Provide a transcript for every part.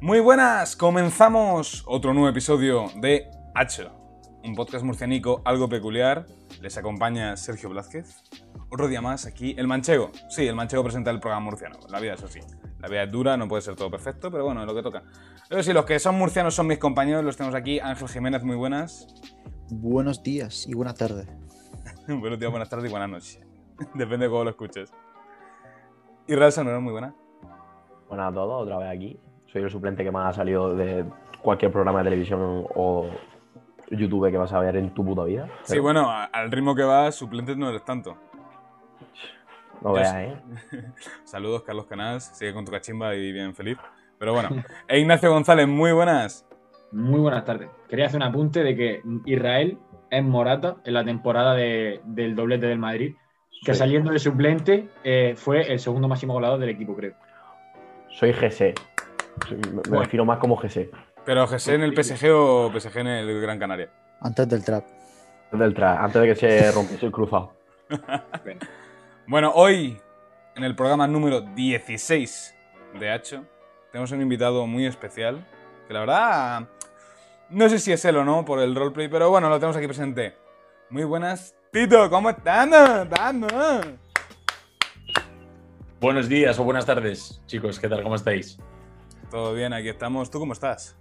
Muy buenas, comenzamos otro nuevo episodio de Hacho, un podcast murcianico algo peculiar. Les acompaña Sergio Blázquez. Otro día más aquí, el manchego. Sí, el manchego presenta el programa murciano. La vida es así. La vida es dura, no puede ser todo perfecto, pero bueno, es lo que toca. Pero sí, los que son murcianos son mis compañeros, los tenemos aquí. Ángel Jiménez, muy buenas. Buenos días y buenas tardes. Buenos días, buenas tardes y buenas noches. Depende de cómo lo escuches. Y Real Sonora, muy buena. Buenas a todos, otra vez aquí. Soy el suplente que más ha salido de cualquier programa de televisión o YouTube que vas a ver en tu puta vida. Sí, bueno, al ritmo que vas, suplentes no eres tanto. No veas, ¿eh? Saludos, Carlos Canals. Sigue con tu cachimba y bien feliz. Pero bueno. E Ignacio González, muy buenas. Muy buenas tardes. Quería hacer un apunte de que Israel es Morata en la temporada de- del doblete del Madrid, que Soy, saliendo de suplente eh, fue el segundo máximo goleador del equipo, creo. soy GC. Me Bueno. refiero más como GC. Pero GC en el PSG o PSG en el Gran Canaria. Antes del trap. Del tra- antes de que se rompiese el cruzado. Bueno, hoy, en el programa número 16 de Hacho, tenemos un invitado muy especial. Que la verdad, no sé si es él o no por el roleplay, pero bueno, lo tenemos aquí presente. Muy buenas, Tito, ¿cómo están? Buenos días o buenas tardes, chicos. ¿Qué tal? ¿Cómo estáis? Todo bien, aquí estamos. ¿Tú cómo estás?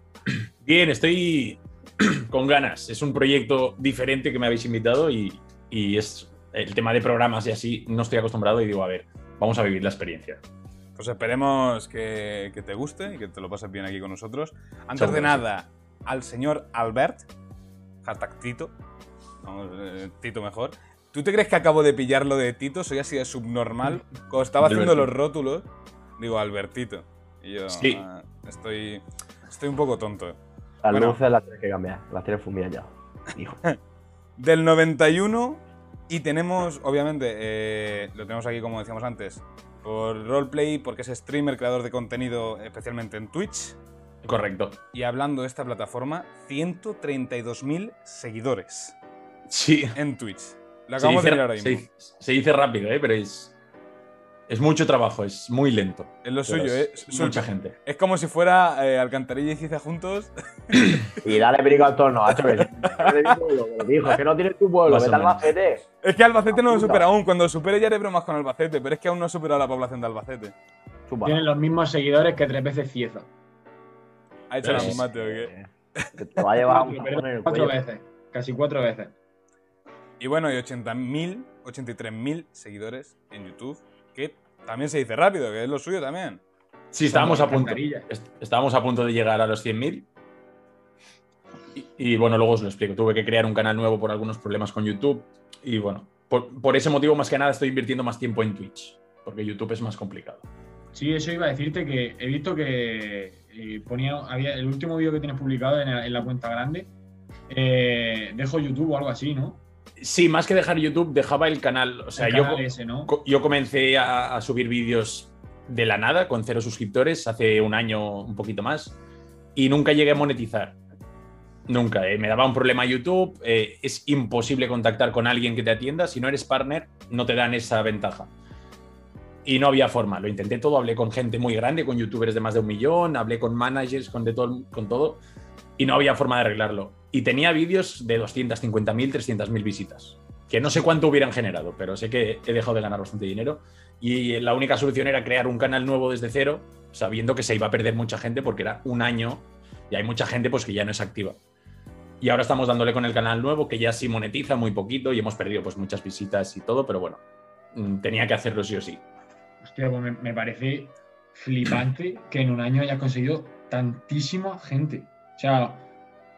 Bien, estoy con ganas. Es un proyecto diferente que me habéis invitado y, y es el tema de programas y así. No estoy acostumbrado y digo, a ver, vamos a vivir la experiencia. Pues esperemos que, que te guste y que te lo pases bien aquí con nosotros. Antes Seguro de nada, al señor Albert, hashtag Tito, vamos, eh, Tito mejor. ¿Tú te crees que acabo de pillarlo de Tito? Soy así de subnormal. Cuando estaba haciendo los rótulos, digo Albertito. Y yo Sí. ah, estoy, estoy un poco tonto. Las Bueno. luces las tienes que cambiar. Las tienes fumidas ya. Hijo. Del 91 y tenemos, obviamente, eh, lo tenemos aquí como decíamos antes, por roleplay, porque es streamer, creador de contenido, especialmente en Twitch. Correcto. Y hablando de esta plataforma, 132.000 seguidores Sí. en Twitch. Lo Se acabamos de mirar ahora se se dice rápido, ¿eh? pero es, es mucho trabajo, es muy lento. Es lo suyo, ¿eh? es Su- Mucha gente. Es como si fuera eh, Alcantarilla y Ciza juntos. Y dale perico al torno, hacho, dijo, que no tienes tu pueblo, vete. Albacete. Es que Albacete no lo supera aún. Cuando lo supere ya haré bromas con Albacete, pero es que aún no ha superado la población de Albacete. Chupa. tienen los mismos seguidores que tres veces Cieza. ¿Ha hecho la o qué? Eh, Te va a llevar un Cuatro, tapón en el cuatro cuello. veces, casi cuatro veces. Y bueno, y 80.000, 83.000 seguidores en YouTube, que también se dice rápido, que es lo suyo también. Sí, estábamos a punto. Estábamos a punto de llegar a los 100.000. Y, y bueno, luego os lo explico. Tuve que crear un canal nuevo por algunos problemas con YouTube. Y bueno, por, por ese motivo, más que nada, estoy invirtiendo más tiempo en Twitch. Porque YouTube es más complicado. Sí, eso iba a decirte que he visto que eh, ponía, había el último vídeo que tienes publicado en, la- en la cuenta grande. eh, dejo YouTube o algo así, ¿no? Sí, más que dejar YouTube, dejaba el canal. O sea, yo, yo comencé a, a subir vídeos de la nada, con cero suscriptores, hace un año, un poquito más. Y nunca llegué a monetizar. Nunca. eh, Me daba un problema YouTube. eh, es imposible contactar con alguien que te atienda. Si no eres partner, no te dan esa ventaja. Y no había forma. Lo intenté todo. Hablé con gente muy grande, con youtubers de más de un millón. Hablé con managers, con, de todo, con todo. Y no había forma de arreglarlo. Y tenía vídeos de 250.000, 300.000 visitas. Que no sé cuánto hubieran generado, pero sé que he dejado de ganar bastante dinero. Y la única solución era crear un canal nuevo desde cero, sabiendo que se iba a perder mucha gente porque era un año y hay mucha gente pues que ya no es activa. Y ahora estamos dándole con el canal nuevo que ya sí monetiza muy poquito y hemos perdido pues muchas visitas y todo, pero bueno, mm, tenía que hacerlo sí o sí. Hostia, pues me, parece flipante que en un año hayas conseguido tantísima gente. O sea,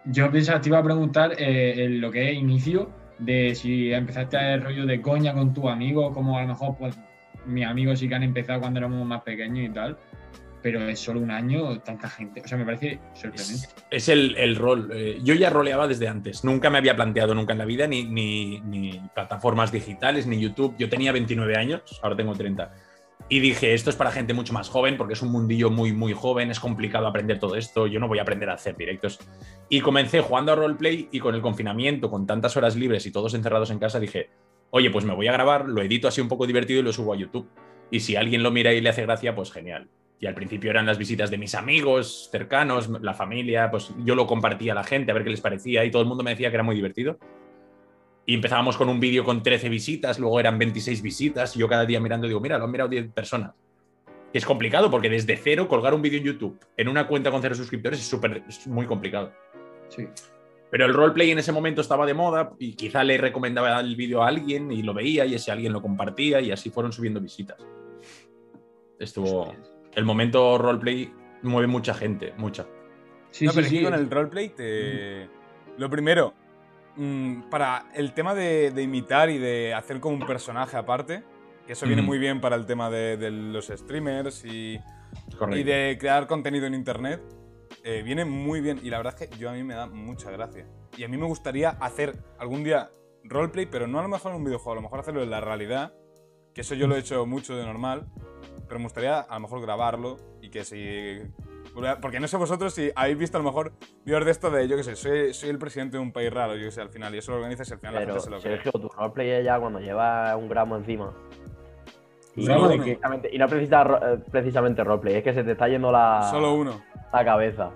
yo pensaba, te iba a preguntar eh, lo que es inicio, de si empezaste a el rollo de coña con tus amigos, como a lo mejor pues mis amigos sí que han empezado cuando éramos más pequeños y tal, pero es solo un año, tanta gente. O sea, me parece sorprendente. Es, es el, el rol. Eh, yo ya roleaba desde antes. Nunca me había planteado nunca en la vida ni, ni, ni plataformas digitales, ni YouTube. Yo tenía 29 años, ahora tengo 30. Y dije, esto es para gente mucho más joven, porque es un mundillo muy, muy joven, es complicado aprender todo esto, yo no voy a aprender a hacer directos. Y comencé jugando a roleplay y con el confinamiento, con tantas horas libres y todos encerrados en casa, dije, oye, pues me voy a grabar, lo edito así un poco divertido y lo subo a YouTube. Y si alguien lo mira y le hace gracia, pues genial. Y al principio eran las visitas de mis amigos cercanos, la familia, pues yo lo compartía a la gente a ver qué les parecía y todo el mundo me decía que era muy divertido. Y empezábamos con un vídeo con 13 visitas, luego eran 26 visitas, y yo cada día mirando digo, mira, lo han mirado 10 personas. Es complicado porque desde cero colgar un vídeo en YouTube en una cuenta con cero suscriptores es súper, es muy complicado. Sí. Pero el roleplay en ese momento estaba de moda y quizá le recomendaba el vídeo a alguien y lo veía y ese alguien lo compartía y así fueron subiendo visitas. Estuvo... El momento roleplay mueve mucha gente, mucha. Sí, no, sí, pero es que sí. con el roleplay te. Lo primero, para el tema de, de imitar y de hacer como un personaje aparte, que eso viene muy bien para el tema de, de los streamers y de crear contenido en internet, eh, viene muy bien. Y la verdad es que yo a mí me da mucha gracia. Y a mí me gustaría hacer algún día roleplay, pero no a lo mejor en un videojuego, a lo mejor hacerlo en la realidad, que eso yo lo he hecho mucho de normal, pero me gustaría a lo mejor grabarlo y que si... Porque no sé vosotros si habéis visto a lo mejor vídeos de esto de, yo qué sé, soy, soy el presidente de un país raro, yo qué sé, al final, y eso lo organizas y al final la gente se lo cree. Sergio, tu roleplay es ya cuando lleva un gramo encima. Y, Solo no, precisamente, y no precisas ro- eh, precisamente roleplay, es que se te está yendo la, Solo uno, la cabeza.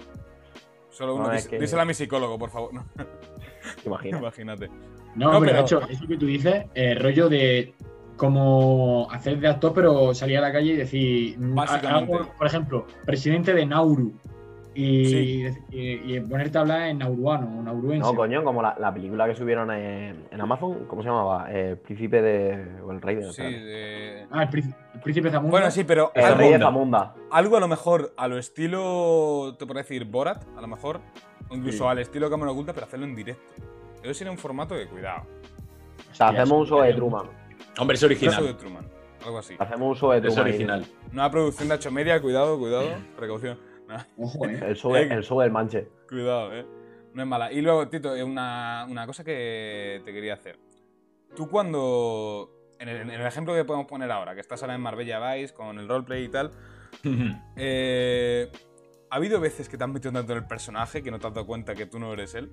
solo uno. No, es Dís- que- Díselo a mi psicólogo, por favor. Imagínate. No, No, pero, pero- de hecho, eso que tú dices, eh, rollo de como hacer de actor, pero salir a la calle y decir, mm, algo, por ejemplo, presidente de Nauru. Y, Sí. y- y ponerte a hablar en nauruano o nauruense. No, coño, como la, la película que subieron en, en Amazon, ¿cómo se llamaba? El príncipe de. o el rey de. Sí, de- Ah, el, príncipe- el príncipe Zamunda. Bueno, sí, pero el algo, rey de Zamunda. algo a lo mejor a lo estilo, te podría decir, Borat, a lo mejor, o incluso Sí. al estilo Cámara Oculta, pero hacerlo en directo. Eso sería un formato de cuidado. O sea, Hostia, hacemos uso de Truman. Hombre, es Eso de original. Truman, algo así. Hacemos uso de Es Truman. original. Una producción de H media, cuidado, cuidado, precaución. Nah, Ojo, eh. El show, el show del manche. cuidado, eh. No es mala. Y luego, Tito, eh, una, una cosa que te quería hacer. Tú cuando. En el, en el ejemplo que podemos poner ahora, que estás ahora en Marbella Vice con el roleplay y tal. eh, ¿Ha habido veces que te has metido tanto en el personaje que no te has dado cuenta que tú no eres él?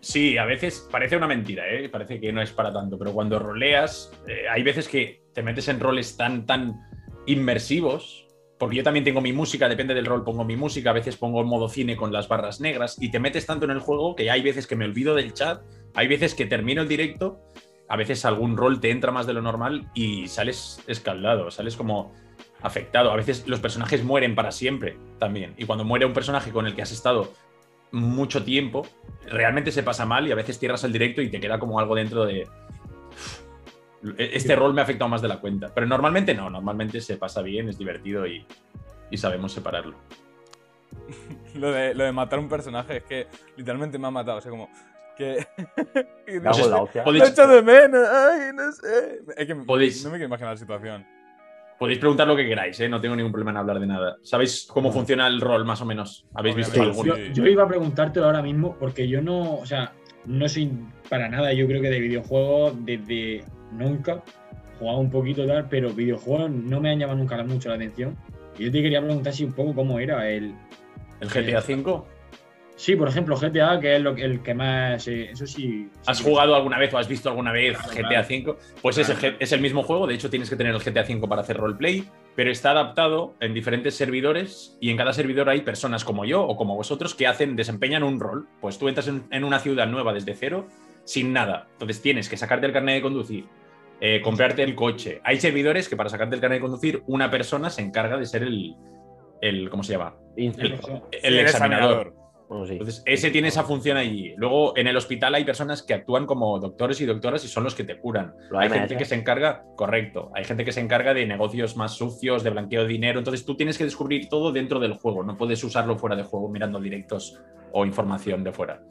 Sí, a veces parece una mentira, ¿eh? parece que no es para tanto, pero cuando roleas, eh, hay veces que te metes en roles tan, tan inmersivos, porque yo también tengo mi música, depende del rol, pongo mi música, a veces pongo modo cine con las barras negras, y te metes tanto en el juego que hay veces que me olvido del chat, hay veces que termino el directo, a veces algún rol te entra más de lo normal y sales escaldado, sales como afectado. A veces los personajes mueren para siempre también, y cuando muere un personaje con el que has estado mucho tiempo, realmente se pasa mal y a veces cierras el directo y te queda como algo dentro de. Este rol me ha afectado más de la cuenta. Pero normalmente no, normalmente se pasa bien, es divertido y, y sabemos separarlo. Lo de, lo de matar un personaje es que literalmente me ha matado. O sea, como. Que. Lo Podéis- echo de menos. Ay, no sé. Es que Podéis- no me quiero imaginar la situación. Podéis preguntar lo que queráis, ¿eh? no tengo ningún problema en hablar de nada. ¿Sabéis cómo funciona el rol más o menos? ¿Habéis visto alguno? sí. Yo, yo iba a preguntártelo ahora mismo porque yo no, o sea, no soy para nada, yo creo que de videojuegos desde nunca, jugaba un poquito tal, pero videojuegos no me han llamado nunca mucho la atención. Y yo te quería preguntar si un poco cómo era el... ¿El GTA V? Sí, por ejemplo, GTA, que es lo, que- el que más... eh, eso sí... ¿Has sí, jugado alguna vez o has visto alguna vez Claro, GTA claro. V? Pues es, el, es el mismo juego, de hecho tienes que tener el GTA V para hacer roleplay, pero está adaptado en diferentes servidores y en cada servidor hay personas como yo o como vosotros que hacen, desempeñan un rol. Pues tú entras en, en una ciudad nueva desde cero sin nada. Entonces tienes que sacarte el carnet de conducir, eh, comprarte el coche. Hay servidores que para sacarte el carnet de conducir una persona se encarga de ser el, el ¿cómo se llama? Inspector. El, examinador. Bueno, sí. Entonces, ese tiene esa función allí. Luego, en el hospital hay personas que actúan como doctores y doctoras y son los que te curan. Lo Hay gente que se encarga, correcto, hay gente que se encarga de negocios más sucios, de blanqueo de dinero. Entonces, tú tienes que descubrir todo dentro del juego. No puedes usarlo fuera de juego mirando directos o información de fuera.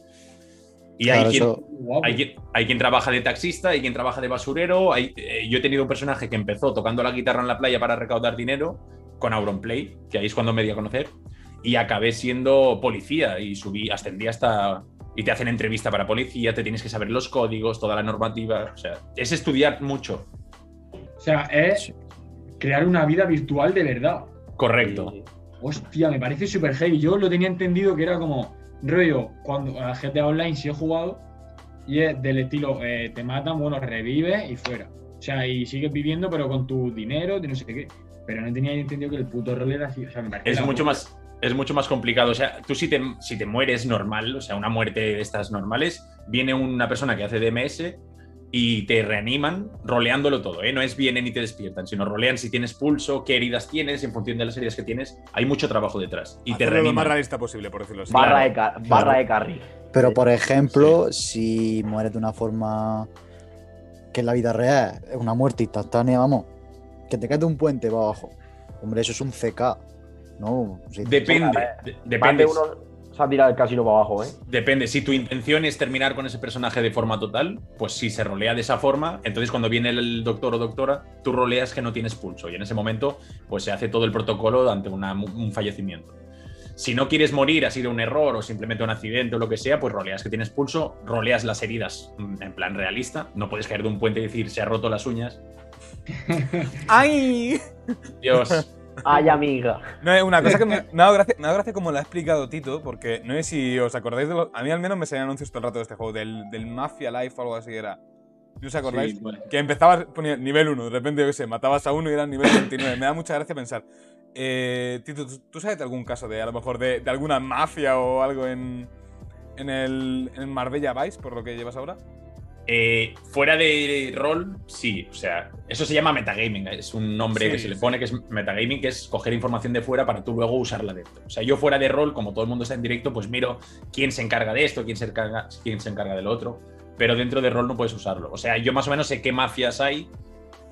Y Claro, hay, quien, eso- guapo. hay, quien, hay quien trabaja de taxista, hay quien trabaja de basurero. Hay, eh, yo he tenido un personaje que empezó tocando la guitarra en la playa para recaudar dinero con Auronplay, que ahí es cuando me di a conocer, y acabé siendo policía y subí, ascendí hasta. Y te hacen entrevista para policía, te tienes que saber los códigos, toda la normativa. O sea, es estudiar mucho. O sea, es crear una vida virtual de verdad. Correcto. Y- Hostia, me parece súper heavy. Yo lo tenía entendido que era como rollo, cuando a GTA Online sí he jugado y es del estilo, eh, te matan, bueno, revives y fuera. O sea, y sigues viviendo pero con tu dinero, de no sé qué. pero no tenía entendido que el puto rol era así. O sea, me parecía Es mucho más, es mucho más complicado. O sea, tú si te, si te mueres normal, o sea, una muerte de estas normales, viene una persona que hace DMS y te reaniman roleándolo todo, ¿eh? No es vienen y te despiertan, sino rolean si tienes pulso, qué heridas tienes, en función de las heridas que tienes. Hay mucho trabajo detrás. Y te Hacerlo lo más reaniman. realista posible, por decirlo así. Barra, Claro, de, ca- barra de carry. Pero por ejemplo, si mueres de una forma que en la vida real es una muerte instantánea, vamos, que te caes de un puente para abajo. Hombre, eso es un CK. No, sí, Depende, depende. de uno se ha tirado el casino para abajo, ¿eh? Depende, si tu intención es terminar con ese personaje de forma total, pues si se rolea de esa forma, entonces cuando viene el doctor o doctora, tú roleas que no tienes pulso y en ese momento pues se hace todo el protocolo ante una- un fallecimiento. Si no quieres morir, ha sido un error o simplemente un accidente o lo que sea, pues roleas que tienes pulso, roleas las heridas mm, en plan realista, no puedes caer de un puente y decir se ha roto las uñas. ¡Ay! Dios, Ay, amiga. No, es una cosa que me, me ha dado gracia, me ha dado gracia como lo ha explicado Tito, porque no sé si os acordáis de lo, A mí al menos me salían anuncios todo el rato de este juego, del, del Mafia Life o algo así era. ¿No os acordáis? Sí, bueno. Que empezabas, ponía nivel 1, de repente, yo qué sé, matabas a uno y era nivel 29. Me da mucha gracia pensar. Eh, Tito, ¿tú, tú sabes de algún caso de, a lo mejor, de, de alguna mafia o algo en, en el en Marbella Vice, por lo que llevas ahora? Eh, fuera de rol, sí, o sea, eso se llama metagaming, es un nombre Sí, que se le sí. pone que es metagaming, que es coger información de fuera para tú luego usarla dentro. O sea, yo fuera de rol, como todo el mundo está en directo, pues miro quién se encarga de esto, quién se encarga, quién se encarga del otro, pero dentro de rol no puedes usarlo. O sea, yo más o menos sé qué mafias hay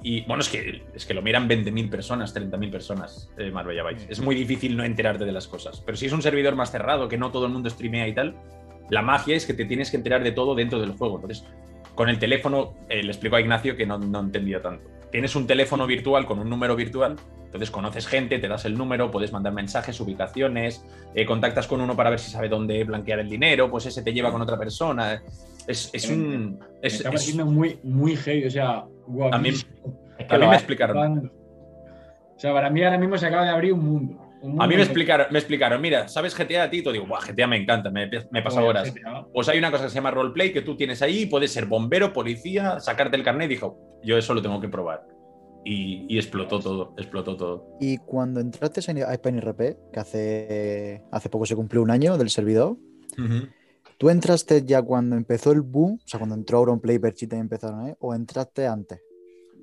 y, bueno, es que, es que lo miran 20.000 personas, 30.000 personas eh, Marbella Vice. Es muy difícil no enterarte de las cosas, pero si es un servidor más cerrado, que no todo el mundo streamea y tal, la magia es que te tienes que enterar de todo dentro del juego. Entonces, con el teléfono, eh, le explico a Ignacio que no, no entendía tanto. Tienes un teléfono virtual con un número virtual, entonces conoces gente, te das el número, puedes mandar mensajes, ubicaciones, eh, contactas con uno para ver si sabe dónde blanquear el dinero, pues ese te lleva con otra persona. Es, es un. Me Es, está es- pareciendo muy, muy heavy, o sea, guau. a mí, a mí me explicaron. O sea, para mí ahora mismo se acaba de abrir un mundo. A mí me explicaron, me explicaron, mira, ¿sabes GTA, Tito? Digo, Buah, GTA me encanta, me, me he pasado Joder, horas. GTA. Pues hay una cosa que se llama roleplay que tú tienes ahí, puedes ser bombero, policía, sacarte el carnet. Dijo, yo eso lo tengo que probar. Y, y explotó todo, explotó todo. Y cuando entraste a Spain RP, que hace, hace poco se cumplió un año del servidor, ¿tú entraste ya cuando empezó el boom? O sea, cuando entró Auronplay, Perchita y empezaron, ¿eh? ¿O entraste antes?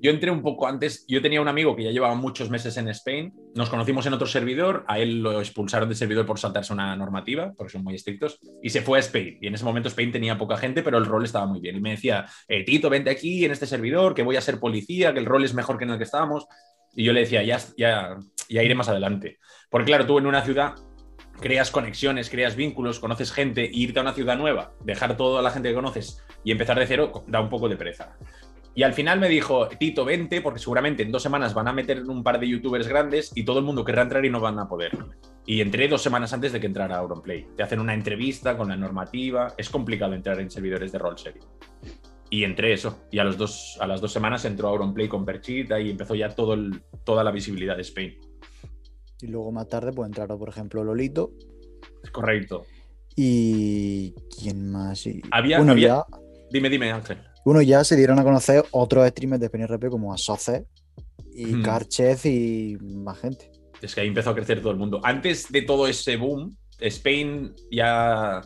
Yo entré un poco antes, yo tenía un amigo que ya llevaba muchos meses en Spain, nos conocimos en otro servidor, a él lo expulsaron del servidor por saltarse una normativa, porque son muy estrictos, y se fue a Spain. Y en ese momento Spain tenía poca gente, pero el rol estaba muy bien. Y me decía, eh, Tito, vente aquí en este servidor, que voy a ser policía, que el rol es mejor que en el que estábamos. Y yo le decía, ya, ya, ya iré más adelante. Porque claro, tú en una ciudad creas conexiones, creas vínculos, conoces gente, e irte a una ciudad nueva, dejar toda la gente que conoces y empezar de cero, da un poco de pereza. Y al final me dijo, Tito, vente, porque seguramente en dos semanas van a meter un par de youtubers grandes y todo el mundo querrá entrar y no van a poder. Y entré dos semanas antes de que entrara Auronplay. Te hacen una entrevista con la normativa. Es complicado entrar en servidores de rol serio. Y entré eso. Y a, los dos, a las dos semanas entró Auronplay con Perchita y empezó ya todo el- toda la visibilidad de Spain. Y luego más tarde, pues entraron, por ejemplo, Lolito. Correcto. Y. ¿Quién más? Y... Había- bueno, había- ya, Dime, dime, Ángel. Bueno, ya se dieron a conocer otros streamers de PNRP como Asoce y Hmm. Karchev y más gente. Es que ahí empezó a crecer todo el mundo. Antes de todo ese boom, Spain ya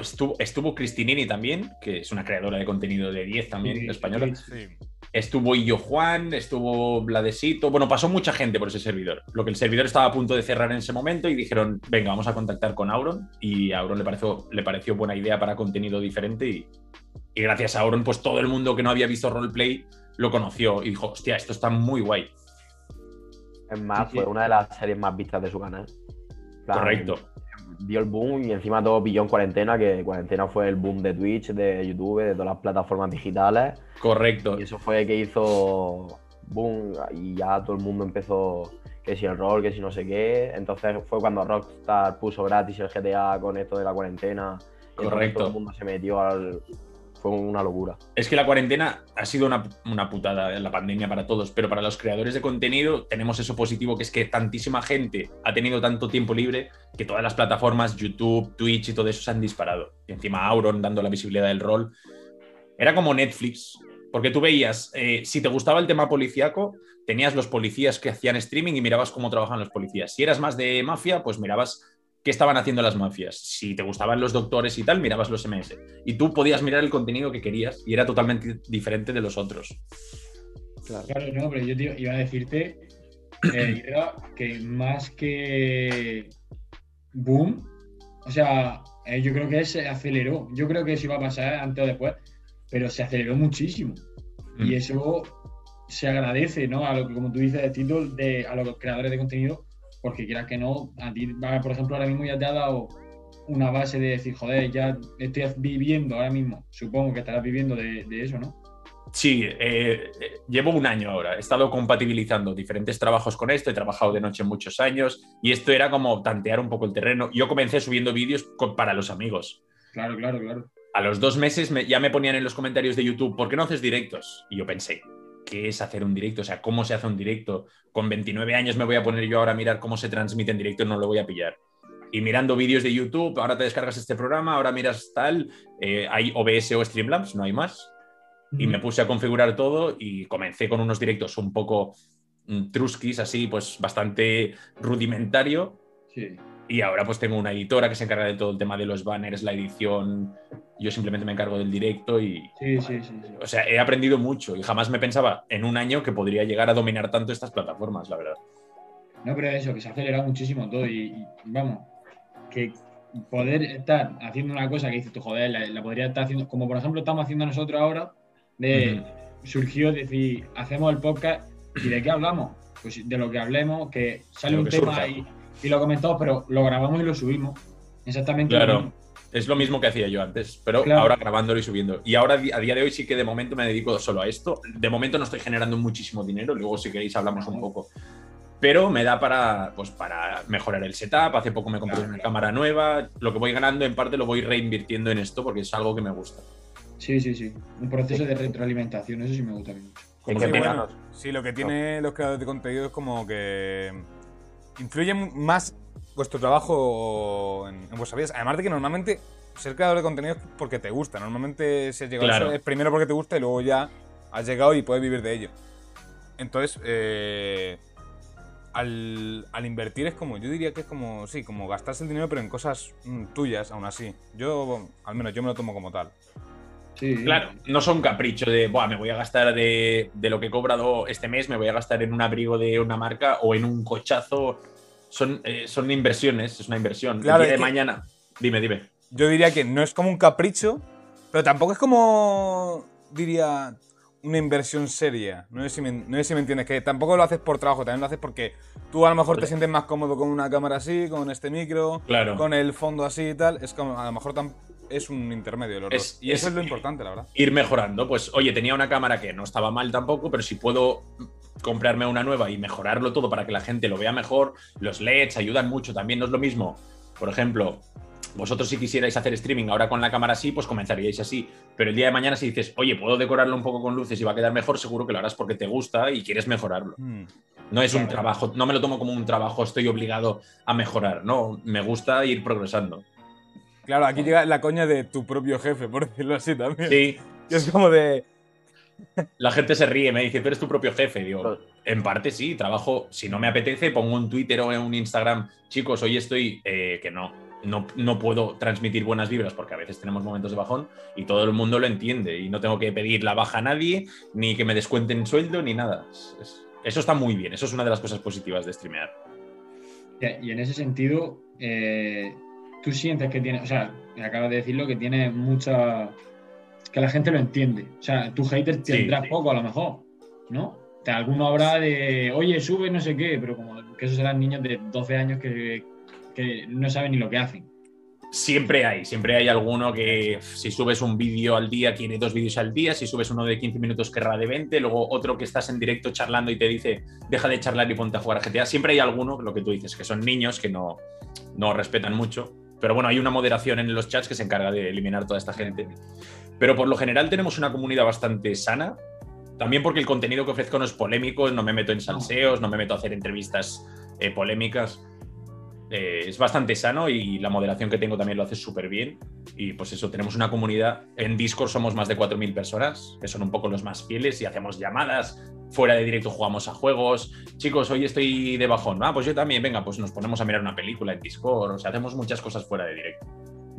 estuvo, estuvo Cristinini también, que es una creadora de contenido de 10 también, Sí, española. sí. Sí. Estuvo Illo Juan, estuvo Vladesito. Bueno, pasó mucha gente por ese servidor. Lo que el servidor estaba a punto de cerrar en ese momento y dijeron, venga, vamos a contactar con Auron. Y a Auron le pareció, le pareció buena idea para contenido diferente. Y, y gracias a Auron, pues todo el mundo que no había visto roleplay lo conoció y dijo, hostia, esto está muy guay. Es más, Sí, fue sí. una de las series más vistas de su canal. Plan, Correcto. Dio el boom y encima todo pilló en cuarentena, que cuarentena fue el boom de Twitch, de YouTube, de todas las plataformas digitales. Correcto. Y eso fue que hizo boom y ya todo el mundo empezó que si el rol, que si no sé qué. Entonces fue cuando Rockstar puso gratis el GTA con esto de la cuarentena. Correcto. Todo el mundo se metió al... Fue una locura. Es que la cuarentena ha sido una, una putada, la pandemia para todos, pero para los creadores de contenido tenemos eso positivo, que es que tantísima gente ha tenido tanto tiempo libre que todas las plataformas, YouTube, Twitch y todo eso se han disparado. Y encima Auron dando la visibilidad del rol. Era como Netflix Porque tú veías, eh, si te gustaba el tema policíaco, tenías los policías que hacían streaming y mirabas cómo trabajan los policías. Si eras más de mafia, pues mirabas qué estaban haciendo las mafias. Si te gustaban los doctores y tal, mirabas los MS. Y tú podías mirar el contenido que querías y era totalmente diferente de los otros. Claro, no, pero yo tío, iba a decirte eh, que más que boom, o sea, eh, yo creo que se aceleró. Yo creo que eso iba a pasar antes o después, pero se aceleró muchísimo. Y mm. eso se agradece, ¿no? A lo que, como tú dices, distinto de, a los creadores de contenido, porque quieras que no, a ti, por ejemplo, ahora mismo ya te ha dado una base de decir, joder, ya estoy viviendo ahora mismo, supongo que estarás viviendo de, eso, ¿no? Sí, eh, llevo un año ahora. He estado compatibilizando diferentes trabajos con esto. He trabajado de noche muchos años y esto era como tantear un poco el terreno. Yo comencé subiendo vídeos para los amigos. Claro, claro, claro. A los dos meses ya me ponían en los comentarios de YouTube, ¿por qué no haces directos? Y yo pensé, qué es hacer un directo, o sea, cómo se hace un directo. Con 29 años me voy a poner yo ahora a mirar cómo se transmite en directo, no lo voy a pillar. Y mirando vídeos de YouTube, ahora te descargas este programa, ahora miras tal, eh, hay OBS o Streamlabs, no hay más. Y me puse a configurar todo y comencé con unos directos un poco mm, truskis, así, pues bastante rudimentario. Sí. Y ahora pues tengo una editora que se encarga de todo el tema de los banners, la edición. Yo simplemente me encargo del directo y... Sí, sí, sí, O sea, he aprendido mucho y jamás me pensaba en un año que podría llegar a dominar tanto estas plataformas, la verdad. No, pero eso, que se ha acelerado muchísimo todo y, vamos, que poder estar haciendo una cosa que dices tú, joder, la, podría estar haciendo, como por ejemplo estamos haciendo nosotros ahora, de surgió decir, hacemos el podcast y de qué hablamos. Pues de lo que hablemos, que sale un tema y y lo comentamos, pero lo grabamos y lo subimos. Exactamente. Claro. Es lo mismo que hacía yo antes, pero ahora grabándolo y subiendo. Y ahora a día de hoy sí que de momento me dedico solo a esto. De momento no estoy generando muchísimo dinero, luego si queréis hablamos un poco. Pero me da para, pues, para mejorar el setup. Hace poco me compré una cámara nueva. Lo que voy ganando en parte lo voy reinvirtiendo en esto porque es algo que me gusta. Sí, sí, sí. Un proceso de retroalimentación, eso sí me gusta mucho. Como sí, lo que tiene los creadores de contenido es como que influye más vuestro trabajo en, vuestras vidas. Además de que normalmente ser creador de contenido es porque te gusta. Normalmente si has llegado a eso es primero porque te gusta y luego ya has llegado y puedes vivir de ello. Entonces, eh, al, invertir es como, yo diría que es como, sí, como gastarse el dinero pero en cosas mm, tuyas aún así. Yo, al menos yo me lo tomo como tal. Sí. Claro, no son caprichos de, Buah, me voy a gastar de, lo que he cobrado este mes, me voy a gastar en un abrigo de una marca o en un cochazo. Son, eh, son inversiones, es una inversión. Claro, de mañana. Dime, dime. Yo diría que no es como un capricho, pero tampoco es como, diría, una inversión seria. No sé, si me, no sé si me entiendes, que tampoco lo haces por trabajo, también lo haces porque tú a lo mejor te sientes más cómodo con una cámara así, con este micro, con el fondo así y tal. Es como, a lo mejor es un intermedio los dos. Y eso es, lo importante, la verdad. Ir mejorando. Pues, oye, tenía una cámara que no estaba mal tampoco, pero si puedo comprarme una nueva y mejorarlo todo para que la gente lo vea mejor, los LEDs ayudan mucho. También no es lo mismo, por ejemplo, vosotros si quisierais hacer streaming ahora con la cámara así, pues comenzaríais así. Pero el día de mañana si dices, oye, puedo decorarlo un poco con luces y va a quedar mejor, seguro que lo harás porque te gusta y quieres mejorarlo. Hmm. No es un trabajo, no me lo tomo como un trabajo, estoy obligado a mejorar, no, me gusta ir progresando. Claro, aquí llega la coña de tu propio jefe, por decirlo así también. Sí. es como de. La gente se ríe, me dice, tú eres tu propio jefe. Digo, en parte sí, trabajo. Si no me apetece, pongo un Twitter o un Instagram. Chicos, hoy estoy. Eh, que no, no, no, puedo transmitir buenas vibras porque a veces tenemos momentos de bajón y todo el mundo lo entiende. Y no tengo que pedir la baja a nadie, ni que me descuenten sueldo, ni nada. eso está muy bien. Eso es una de las cosas positivas de streamear. Y en ese sentido, eh, tú sientes que tiene, o sea, me acabas de decirlo, que tiene mucha. Que la gente lo entiende. O sea, tu hater tendrás poco a lo mejor, ¿no? Alguno habrá de, oye, sube no sé qué, pero como que esos serán niños de 12 años que, que no saben ni lo que hacen. Siempre hay, siempre hay alguno que si subes un vídeo al día quiere dos vídeos al día, si subes uno de 15 minutos querrá de 20, luego otro que estás en directo charlando y te dice deja de charlar y ponte a jugar a GTA. Siempre hay alguno, lo que tú dices, que son niños que no, no respetan mucho pero bueno, hay una moderación en los chats que se encarga de eliminar toda esta gente. Pero por lo general tenemos una comunidad bastante sana. También porque el contenido que ofrezco no es polémico, no me meto en salseos, no me meto a hacer entrevistas eh, polémicas. Eh, es bastante sano y la moderación que tengo también lo hace súper bien. Y pues eso, tenemos una comunidad. En Discord somos más de 4.000 personas, que son un poco los más fieles y hacemos llamadas. Fuera de directo jugamos a juegos. Chicos, hoy estoy de bajón. Ah, pues yo también, venga, pues nos ponemos a mirar una película en Discord. O sea, hacemos muchas cosas fuera de directo.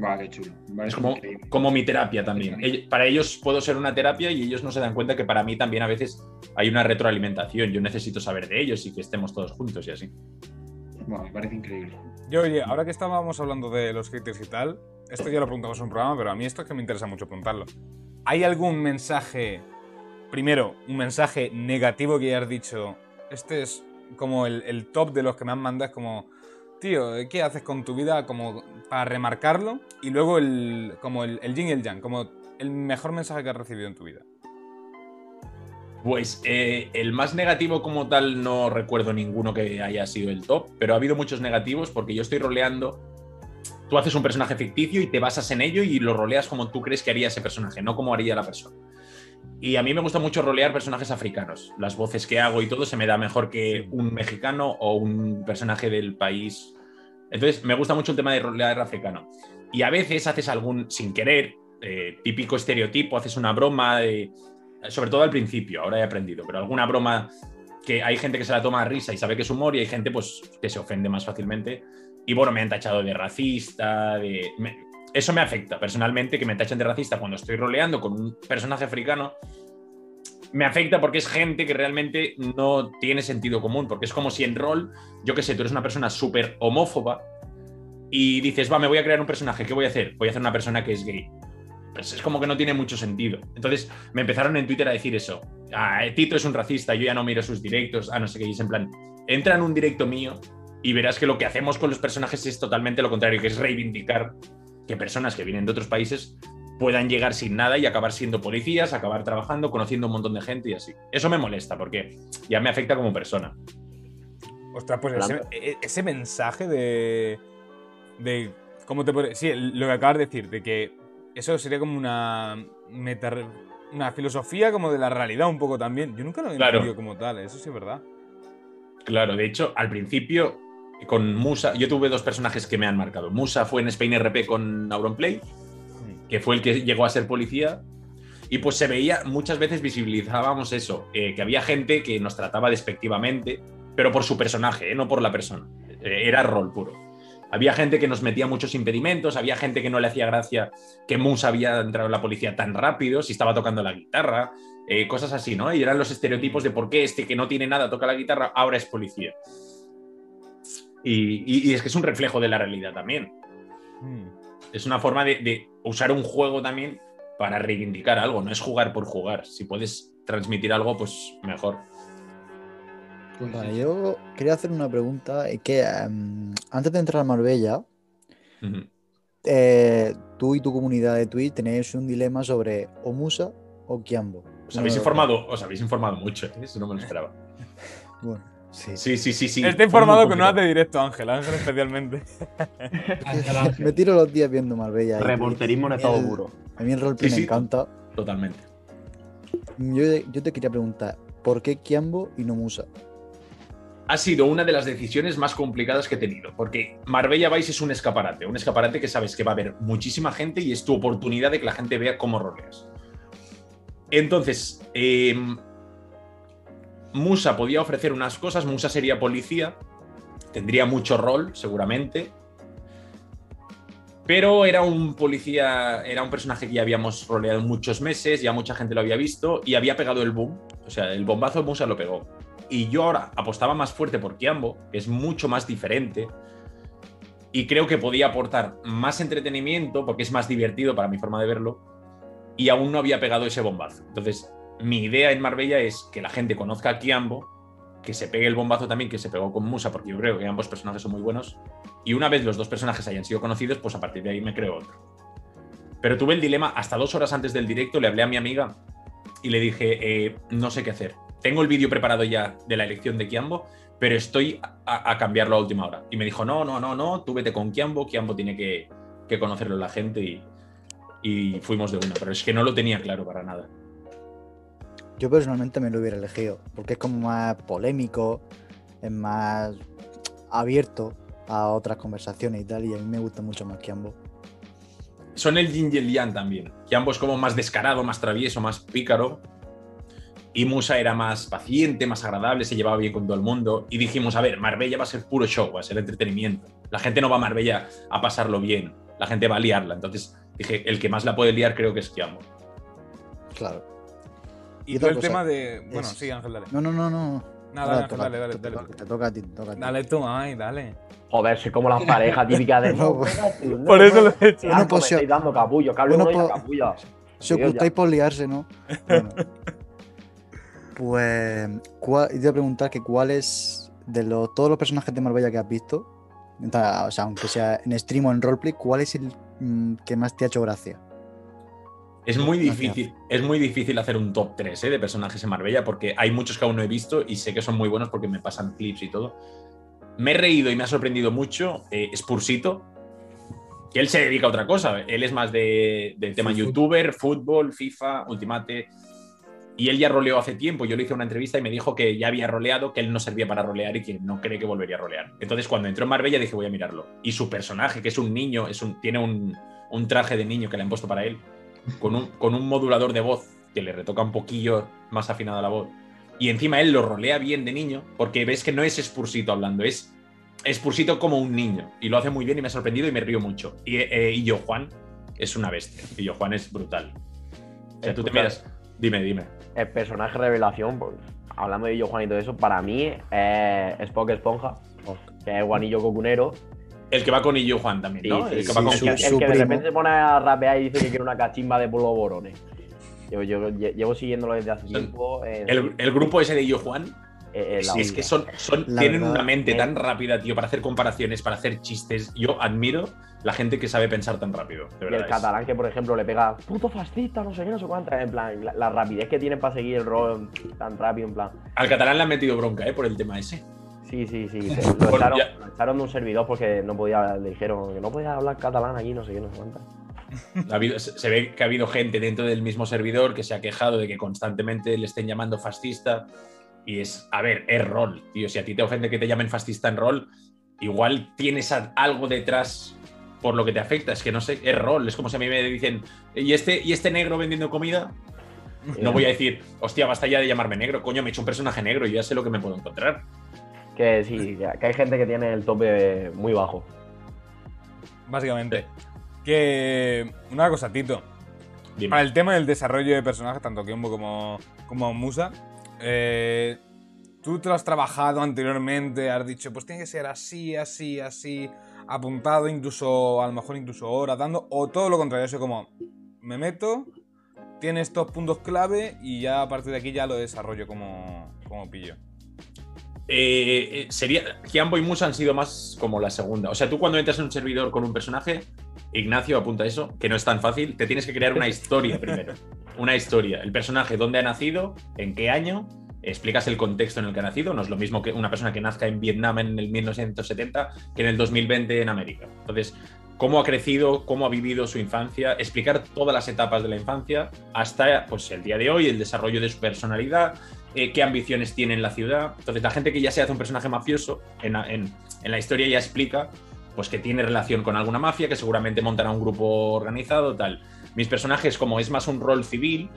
Va, qué chulo. Es como, como mi terapia también. Para ellos puedo ser una terapia y ellos no se dan cuenta que para mí también a veces hay una retroalimentación. Yo necesito saber de ellos y que estemos todos juntos y así. Buah, me parece increíble. Yo, oye, ahora que estábamos hablando de los haters y tal, esto ya lo preguntamos en un programa, pero a mí esto es que me interesa mucho preguntarlo. ¿Hay algún mensaje, primero, un mensaje negativo que hayas dicho? Este es como el, top de los que me han mandado, es como, tío, ¿qué haces con tu vida como para remarcarlo? Y luego el, como el, el yin y el yang, como el mejor mensaje que has recibido en tu vida. Pues eh, el más negativo como tal no recuerdo ninguno que haya sido el top, pero ha habido muchos negativos porque yo estoy roleando. Tú haces un personaje ficticio y te basas en ello y lo roleas como tú crees que haría ese personaje, no como haría la persona. Y a mí me gusta mucho rolear personajes africanos. Las voces que hago y todo se me da mejor que un mexicano o un personaje del país. Entonces me gusta mucho el tema de rolear africano. Y a veces haces algún, sin querer, eh, típico estereotipo, haces una broma de sobre todo al principio, ahora he aprendido, pero alguna broma que hay gente que se la toma a risa y sabe que es humor y hay gente pues que se ofende más fácilmente. Y bueno, me han tachado de racista, de... me- Eso me afecta personalmente, que me tachen de racista cuando estoy roleando con un personaje africano. Me afecta porque es gente que realmente no tiene sentido común, porque es como si en rol, yo qué sé, tú eres una persona súper homófoba y dices, va, me voy a crear un personaje, ¿qué voy a hacer? Voy a hacer una persona que es gay. Pues es como que no tiene mucho sentido. Entonces me empezaron en Twitter a decir eso. Ah, Tito es un racista, yo ya no miro sus directos, ah, no sé qué. Y es en plan, entra en un directo mío y verás que lo que hacemos con los personajes es totalmente lo contrario, que es reivindicar que personas que vienen de otros países puedan llegar sin nada y acabar siendo policías, acabar trabajando, conociendo un montón de gente y así. Eso me molesta porque ya me afecta como persona. Ostras, pues ese, e- ese mensaje de. de. ¿Cómo te puede.? Sí, lo que acabas de decir, de que eso sería como una. meta- una filosofía como de la realidad un poco también. Yo nunca lo he Claro. entendido como tal, eso sí es verdad. Claro, de hecho, al principio con Musa, yo tuve dos personajes que me han marcado. Musa fue en Spain RP con Auronplay, que fue el que llegó a ser policía. Y pues se veía, muchas veces visibilizábamos eso, eh, que había gente que nos trataba despectivamente, pero por su personaje, eh, no por la persona. Eh, era rol puro. Había gente que nos metía muchos impedimentos, había gente que no le hacía gracia que Musa había entrado en la policía tan rápido, si estaba tocando la guitarra, cosas así, ¿no? Y eran los estereotipos de por qué este que no tiene nada toca la guitarra ahora es policía. Y, y- y es que es un reflejo de la realidad también. Hmm. Es una forma de, de usar un juego también para reivindicar algo, no es jugar por jugar. Si puedes transmitir algo, pues mejor. Pues Vale, sí. yo quería hacer una pregunta. y que em, antes de entrar a Marbella, eh, tú y tu comunidad de Twitch tenéis un dilema sobre o Musa o Kiambo. Os habéis informado, os habéis informado mucho, ¿eh? eso no me lo esperaba. Bueno, sí. Sí, sí, sí, sí. Está informado no hace complicado. directo, Ángel, Ángel especialmente. Ángel, Ángel. Me tiro los días viendo Marbella. Reporterismo en estado El- puro. A mí el roleplay Sí, me sí. encanta. Totalmente. Yo, yo te quería preguntar, ¿por qué Kiambo y no Musa? ha sido una de las decisiones más complicadas que he tenido, porque Marbella Vice es un escaparate, un escaparate que sabes que va a haber muchísima gente y es tu oportunidad de que la gente vea cómo roleas. Entonces, eh, Musa podía ofrecer unas cosas, Musa sería policía, tendría mucho rol, seguramente, pero era un policía, era un personaje que ya habíamos roleado muchos meses, ya mucha gente lo había visto y había pegado el boom, o sea, el bombazo de Musa lo pegó. Y yo ahora apostaba más fuerte por Kiambo, que es mucho más diferente. Y creo que podía aportar más entretenimiento, porque es más divertido para mi forma de verlo. Y aún no había pegado ese bombazo. Entonces, mi idea en Marbella es que la gente conozca a Kiambo, que se pegue el bombazo también que se pegó con Musa, porque yo creo que ambos personajes son muy buenos. Y una vez los dos personajes hayan sido conocidos, pues a partir de ahí me creo otro. Pero tuve el dilema, hasta dos horas antes del directo, le hablé a mi amiga y le dije, eh, no sé qué hacer. Tengo el vídeo preparado ya de la elección de Kiambo, pero estoy a, a cambiarlo a última hora. Y me dijo, no, no, no, no, tú vete con Kiambo, Kiambo tiene que, que conocerlo la gente y, y fuimos de una. Pero es que no lo tenía claro para nada. Yo personalmente me lo hubiera elegido, porque es como más polémico, es más abierto a otras conversaciones y tal, y a mí me gusta mucho más Kiambo. Son el yin y el yang también. Kiambo es como más descarado, más travieso, más pícaro. Y Musa era más paciente, más agradable, se llevaba bien con todo el mundo. Y dijimos, a ver, Marbella va a ser puro show, va a ser entretenimiento. La gente no va a Marbella a pasarlo bien, la gente va a liarla. Entonces dije, el que más la puede liar creo que es Kiambo. Claro. Y Y todo el cosa, tema de. Bueno, es- sí, Ángel, dale. No, no, no, no. Nada, Ángel, dale, dale, te, dale. toca- te toca a ti, te toca a ti. Dale tú, ay, dale. Joder, soy como las parejas típicas de. No, pues- no, Por eso lo he hecho. Bueno, Bueno, pues estáis dando capullo, la pues- Dios, gustáis ya. por liarse, ¿no? Bueno. pues, ¿cuál, y te voy a preguntar que cuál es de los, todos los personajes de Marbella que has visto, o sea, aunque sea en stream o en roleplay, ¿cuál es el mm, que más te ha hecho gracia? Es muy Gracias. difícil, es muy difícil hacer un top 3 de personajes en Marbella porque hay muchos que aún no he visto y sé que son muy buenos porque me pasan clips y todo. Me he reído y me ha sorprendido mucho eh, Spursito, que él se dedica a otra cosa. Él es más de, del tema Sí, youtuber, fútbol, FIFA, Ultimate. Y él ya roleó hace tiempo. Yo le hice una entrevista y me dijo que ya había roleado, que él no servía para rolear y que no cree que volvería a rolear. Entonces, cuando entró en Marbella, dije, voy a mirarlo. Y su personaje, que es un niño, es un, tiene un, un traje de niño que le han puesto para él, con un, con un modulador de voz que le retoca un poquillo más afinada la voz. Y encima él lo rolea bien de niño, porque ves que no es Spursito hablando, es Spursito como un niño. Y lo hace muy bien y me ha sorprendido y me río mucho. Y, eh, y yo, Juan, es una bestia. Y yo, Juan, es brutal. O sea, tú te Brutal. miras. Dime, dime. El personaje revelación, pues, hablando de yo, Juan y todo eso, para mí es Spock Esponja, que es Juanillo Cocunero. El que va con Illo Juan también, ¿no? Sí, el que va sí, con el su- que, el de repente se pone a rapear y dice que quiere una cachimba de polvorones. Yo, yo lle- llevo siguiéndolo desde hace tiempo. eh, El, el grupo ese de Illo Juan eh, eh, Sí, es que son, tienen verdad, una mente eh. tan rápida, tío, para hacer comparaciones, para hacer chistes. Yo admiro la gente que sabe pensar tan rápido, de Y el es- catalán que, por ejemplo, le pega puto fascista, no sé qué, no sé cuántas. En plan, la, la rapidez que tienen para seguir el rol tan rápido, en plan. Al catalán le han metido bronca, ¿eh? Por el tema ese. Sí, sí, sí. Lo Bueno, echaron, lo echaron de un servidor porque no podía, le dijeron que no podía hablar catalán allí, no sé qué, no sé cuántas. Ha habido- se ve que ha habido gente dentro del mismo servidor que se ha quejado de que constantemente le estén llamando fascista. Y es, a ver, es rol, tío. Si a ti te ofende que te llamen fascista en rol, igual tienes algo detrás por lo que te afecta. Es que no sé, es rol. Es como si a mí me dicen, ¿y este, ¿y este negro vendiendo comida? No voy a decir, hostia, basta ya de llamarme negro, coño, me he hecho un personaje negro y ya sé lo que me puedo encontrar. Que sí, que hay gente que tiene el tope muy bajo. Básicamente. Que. Una cosa, Tito. Dime. Para el tema del desarrollo de personajes, tanto Kiombo como, como Musa, eh, tú te lo has trabajado anteriormente, has dicho, pues tiene que ser así, así, así, apuntado, incluso, a lo mejor incluso horas dando, o todo lo contrario, eso como, me meto, tiene estos puntos clave y ya a partir de aquí ya lo desarrollo como, como pillo. Eh, eh, sería. Giambo y Musa han sido más como la segunda. O sea, tú cuando entras en un servidor con un personaje, Ignacio apunta eso, que no es tan fácil, te tienes que crear una historia primero. Una historia. El personaje, dónde ha nacido, en qué año, explicas el contexto en el que ha nacido. No es lo mismo que una persona que nazca en Vietnam en el 1970 que en el 2020 en América. Entonces, cómo ha crecido, cómo ha vivido su infancia, explicar todas las etapas de la infancia hasta pues, el día de hoy, el desarrollo de su personalidad, eh, qué ambiciones tiene en la ciudad. Entonces, la gente que ya se hace un personaje mafioso en, en- en la historia ya explica pues, que tiene relación con alguna mafia, que seguramente montará un grupo organizado, tal. Mis personajes, como es más un rol civil,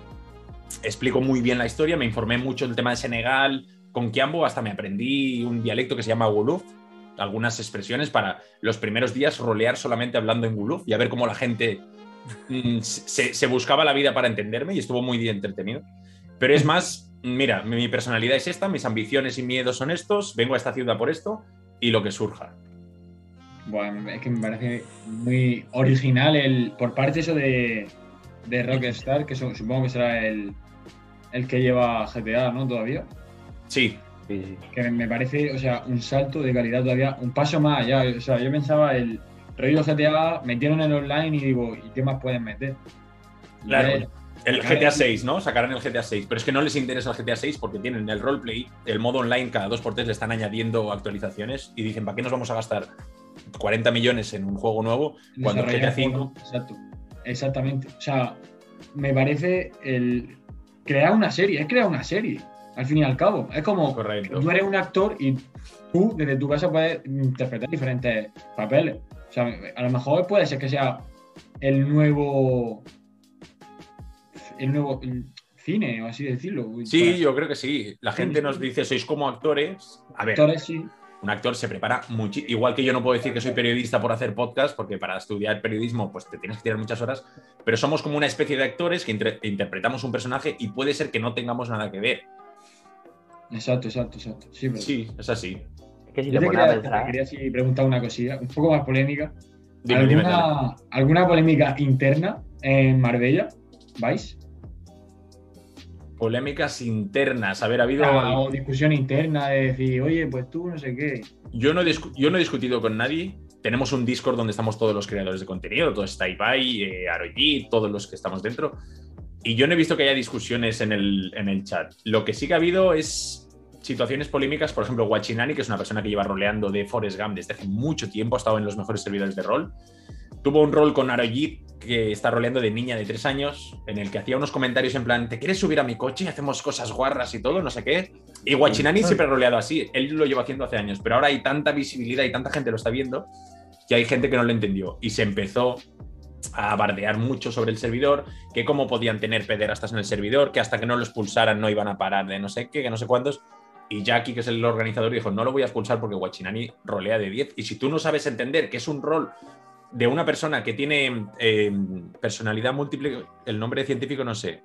explico muy bien la historia, me informé mucho del tema de Senegal, con Kiambo hasta me aprendí un dialecto que se llama Wolof, algunas expresiones para los primeros días rolear solamente hablando en Wolof y a ver cómo la gente mm, se, se buscaba la vida para entenderme y estuvo muy entretenido. Pero es más, mira, mi personalidad es esta, mis ambiciones y miedos son estos, vengo a esta ciudad por esto y lo que surja. Bueno, es que me parece muy original el por parte eso de, de Rockstar, que su- supongo que será el, el que lleva GTA, ¿no? Todavía. Sí, Sí, sí. Que me parece, o sea, un salto de calidad todavía, un paso más allá. O sea, yo pensaba el rollo GTA, metieron el online y digo, ¿y qué más pueden meter? Claro. El. GTA 6, ¿no? Sacarán el GTA 6. Pero es que no les interesa el GTA 6 porque tienen el roleplay, el modo online, cada 2x3 le están añadiendo actualizaciones y dicen, ¿para qué nos vamos a gastar 40 millones en un juego nuevo cuando el GTA desarrollar 5 juegos, Exacto. Exactamente. O sea, me parece el crear una serie, es crear una serie. al fin y al cabo. Es como Correcto. tú eres un actor y tú desde tu casa puedes interpretar diferentes papeles. O sea, a lo mejor puede ser que sea el nuevo. El nuevo cine, o así decirlo. Sí, Para yo creo que sí. La gente nos dice, sois como actores. A ver, actores, sí. un actor se prepara mucho. Igual que yo no puedo decir que soy periodista por hacer podcast, porque para estudiar periodismo pues te tienes que tirar muchas horas, pero somos como una especie de actores que inter- interpretamos un personaje y puede ser que no tengamos nada que ver. Exacto, exacto, exacto. Sí, pero- Sí, es así. Es que si Yo te te quería, pensar. quería sí preguntar una cosilla, un poco más polémica. Dime, ¿Alguna. ¿Alguna polémica interna en Marbella? ¿Vais? Polémicas internas. A ver, ha habido. Ah, O discusión interna de decir, oye, pues tú no sé qué. Yo no, he discu- yo no he discutido con nadie. Tenemos un Discord donde estamos todos los creadores de contenido, todo está Ibai, eh, Aroyi, todos los que estamos dentro. Y yo no he visto que haya discusiones en el, en el chat. Lo que sí que ha habido es situaciones polémicas. Por ejemplo, Guachinani, que es una persona que lleva roleando de Forest Gump desde hace mucho tiempo, ha estado en los mejores servidores de rol. Tuvo un rol con Aroyi, que está roleando de niña de tres años, en el que hacía unos comentarios en plan, ¿te quieres subir a mi coche? Hacemos cosas guarras y todo, no sé qué. Y Guachinani siempre ha roleado así, él lo lleva haciendo hace años, pero ahora hay tanta visibilidad y tanta gente lo está viendo que hay gente que no lo entendió y se empezó a bardear mucho sobre el servidor, que cómo podían tener pederastas en el servidor, que hasta que no lo expulsaran no iban a parar de no sé qué, que no sé cuántos. Y Jackie, que es el organizador, dijo, no lo voy a expulsar porque Guachinani rolea de 10. Y si tú no sabes entender que es un rol de una persona que tiene eh, personalidad múltiple, el nombre científico no sé,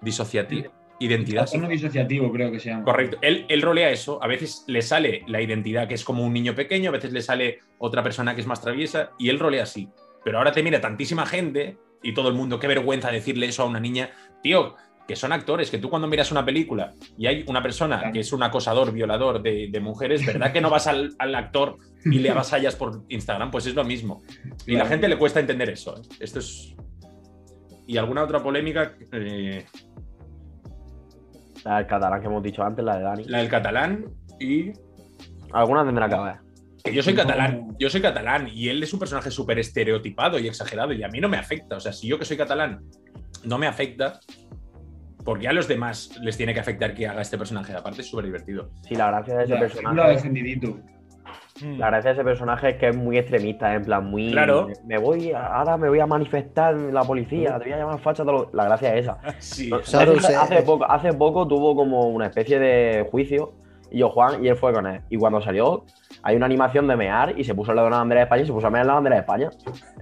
disociativa, identidad. Trastorno disociativo, creo que se llama. Correcto. Él, él rolea eso. A veces le sale la identidad que es como un niño pequeño, a veces le sale otra persona que es más traviesa y él rolea así. Pero ahora te mira tantísima gente y todo el mundo, qué vergüenza decirle eso a una niña. Tío, que son actores, que tú cuando miras una película y hay una persona Claro. que es un acosador, violador de, de mujeres, ¿verdad que no vas al, al actor y le avasallas por Instagram? Pues es lo mismo. Y la Claro. gente le cuesta entender eso. ¿eh? Esto es... Y alguna otra polémica, eh, La del catalán que hemos dicho antes, la de Dani. la del catalán y Alguna tendrá que haber. Que yo soy catalán, yo soy catalán y él es un personaje súper estereotipado y exagerado y a mí no me afecta. O sea, si yo que soy catalán no me afecta, porque a los demás les tiene que afectar que haga este personaje. Aparte es súper divertido. Sí, la gracia de ese Ya, Lo ha personaje. defendidito. La gracia de ese personaje es que es muy extremista, en plan, muy. Claro. Me, voy, ahora me voy a manifestar en la policía, te voy a llamar facha. todo lo- La gracia es esa. Sí, No, Claro, hace, hace poco, hace poco tuvo como una especie de juicio y yo Juan y él fue con él. Y cuando salió, hay una animación de mear y se puso al lado de una bandera de España y se puso a mear en la bandera de España.